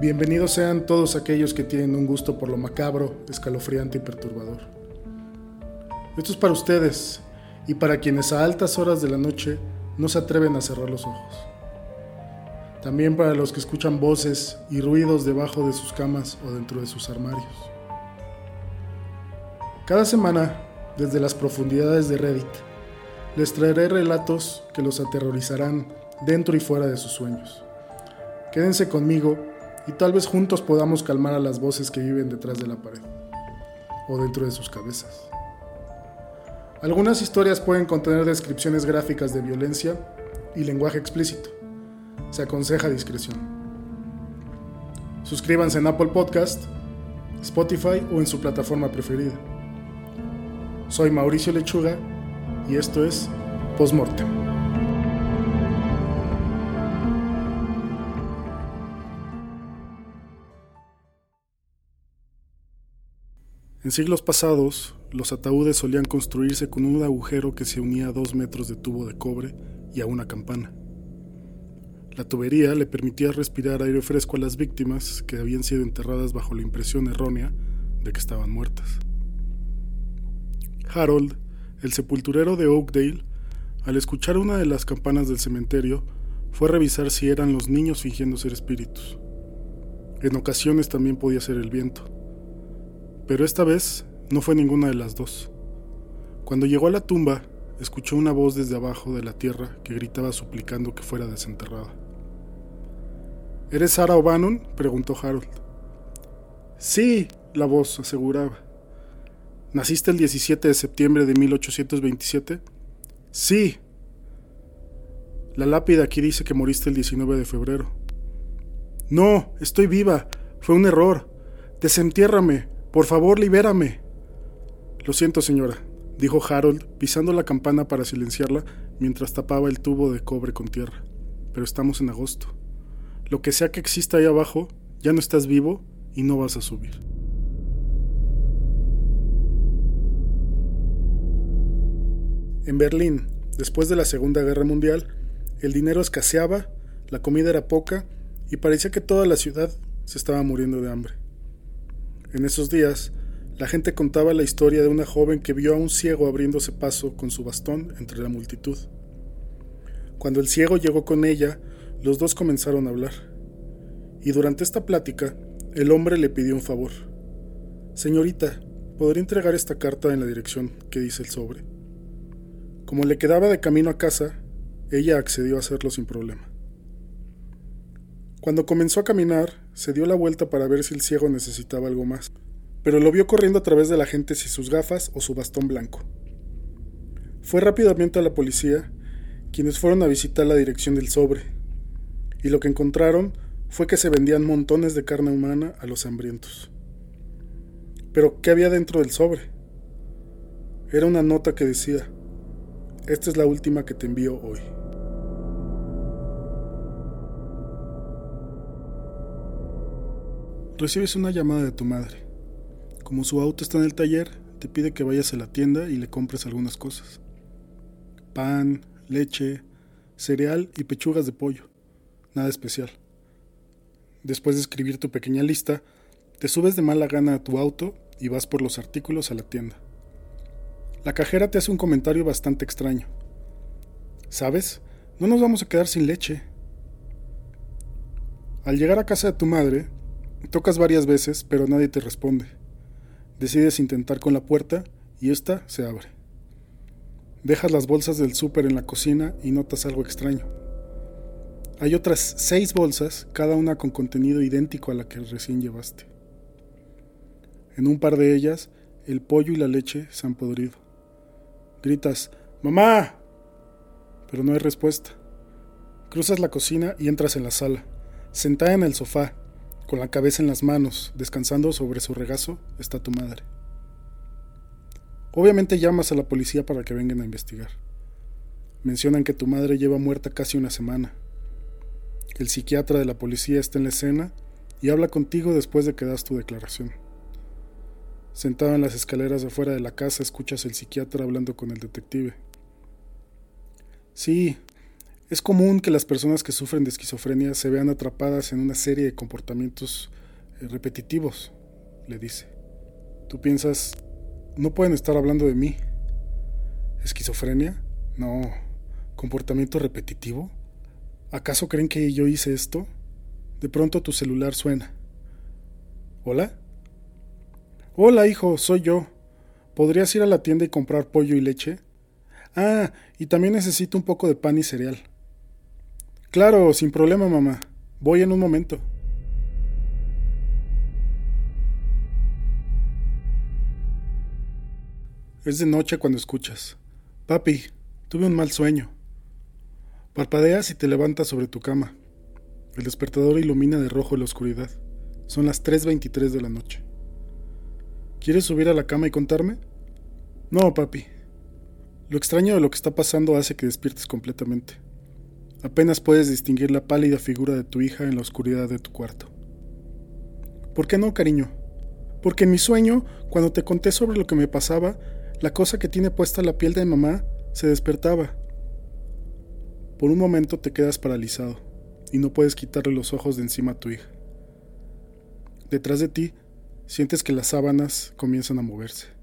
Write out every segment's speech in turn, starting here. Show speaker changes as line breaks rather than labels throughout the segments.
Bienvenidos sean todos aquellos que tienen un gusto por lo macabro, escalofriante y perturbador. Esto es para ustedes y para quienes a altas horas de la noche no se atreven a cerrar los ojos. También para los que escuchan voces y ruidos debajo de sus camas o dentro de sus armarios. Cada semana, desde las profundidades de Reddit, les traeré relatos que los aterrorizarán dentro y fuera de sus sueños. Quédense conmigo y tal vez juntos podamos calmar a las voces que viven detrás de la pared o dentro de sus cabezas. Algunas historias pueden contener descripciones gráficas de violencia y lenguaje explícito. Se aconseja discreción. Suscríbanse en Apple Podcast, Spotify o en su plataforma preferida. Soy Mauricio Lechuga y esto es Postmortem. En siglos pasados, los ataúdes solían construirse con un agujero que se unía a dos metros de tubo de cobre y a una campana. La tubería le permitía respirar aire fresco a las víctimas que habían sido enterradas bajo la impresión errónea de que estaban muertas. Harold, el sepulturero de Oakdale, al escuchar una de las campanas del cementerio, fue a revisar si eran los niños fingiendo ser espíritus. En ocasiones también podía ser el viento. Pero esta vez no fue ninguna de las dos. Cuando llegó a la tumba, escuchó una voz desde abajo de la tierra que gritaba suplicando que fuera desenterrada. ¿Eres Sarah O'Bannon? preguntó Harold. Sí, la voz aseguraba. ¿Naciste el 17 de septiembre de 1827? Sí. La lápida aquí dice que moriste el 19 de febrero. No, estoy viva. Fue un error. Desentiérrame. Por favor, libérame. Lo siento, señora, dijo Harold, pisando la campana para silenciarla mientras tapaba el tubo de cobre con tierra. Pero estamos en agosto. Lo que sea que exista ahí abajo, ya no estás vivo y no vas a subir. En Berlín, después de la Segunda Guerra Mundial, el dinero escaseaba, la comida era poca y parecía que toda la ciudad se estaba muriendo de hambre. En esos días, la gente contaba la historia de una joven que vio a un ciego abriéndose paso con su bastón entre la multitud. Cuando el ciego llegó con ella, los dos comenzaron a hablar. Y durante esta plática, el hombre le pidió un favor. Señorita, ¿podría entregar esta carta en la dirección que dice el sobre? Como le quedaba de camino a casa, ella accedió a hacerlo sin problema. Cuando comenzó a caminar, se dio la vuelta para ver si el ciego necesitaba algo más, pero lo vio corriendo a través de la gente sin sus gafas o su bastón blanco. Fue rápidamente a la policía, quienes fueron a visitar la dirección del sobre, y lo que encontraron fue que se vendían montones de carne humana a los hambrientos. Pero, ¿qué había dentro del sobre? Era una nota que decía, esta es la última que te envío hoy. Recibes una llamada de tu madre. Como su auto está en el taller, te pide que vayas a la tienda y le compres algunas cosas. Pan, leche, cereal y pechugas de pollo. Nada especial. Después de escribir tu pequeña lista, te subes de mala gana a tu auto y vas por los artículos a la tienda. La cajera te hace un comentario bastante extraño. ¿Sabes? No nos vamos a quedar sin leche. Al llegar a casa de tu madre, Tocas varias veces, pero nadie te responde. Decides intentar con la puerta y esta se abre. Dejas las bolsas del súper en la cocina y notas algo extraño. Hay otras seis bolsas, cada una con contenido idéntico a la que recién llevaste. En un par de ellas, el pollo y la leche se han podrido. Gritas, ¡Mamá! Pero no hay respuesta. Cruzas la cocina y entras en la sala. Sentada en el sofá, con la cabeza en las manos, descansando sobre su regazo, está tu madre. Obviamente llamas a la policía para que vengan a investigar. Mencionan que tu madre lleva muerta casi una semana. El psiquiatra de la policía está en la escena y habla contigo después de que das tu declaración. Sentado en las escaleras de afuera de la casa, escuchas el psiquiatra hablando con el detective. Sí, Es común que las personas que sufren de esquizofrenia se vean atrapadas en una serie de comportamientos eh, repetitivos, le dice. Tú piensas, no pueden estar hablando de mí. ¿Esquizofrenia? No. ¿Comportamiento repetitivo? ¿Acaso creen que yo hice esto? De pronto tu celular suena. ¿Hola? Hola, hijo, soy yo. ¿Podrías ir a la tienda y comprar pollo y leche? Ah, y también necesito un poco de pan y cereal. Claro, sin problema, mamá. Voy en un momento. Es de noche cuando escuchas. Papi, tuve un mal sueño. Parpadeas y te levantas sobre tu cama. El despertador ilumina de rojo la oscuridad. Son las 3.23 de la noche. ¿Quieres subir a la cama y contarme? No, papi. Lo extraño de lo que está pasando hace que despiertes completamente. Apenas puedes distinguir la pálida figura de tu hija en la oscuridad de tu cuarto. ¿Por qué no, cariño? Porque en mi sueño, cuando te conté sobre lo que me pasaba, la cosa que tiene puesta la piel de mamá se despertaba. Por un momento te quedas paralizado y no puedes quitarle los ojos de encima a tu hija. Detrás de ti sientes que las sábanas comienzan a moverse.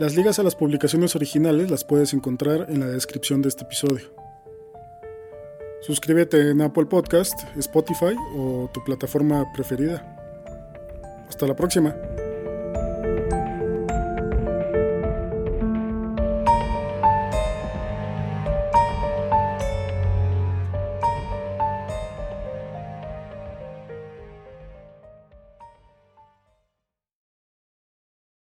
Las ligas a las publicaciones originales las puedes encontrar en la descripción de este episodio. Suscríbete en Apple Podcast, Spotify o tu plataforma preferida. Hasta la próxima.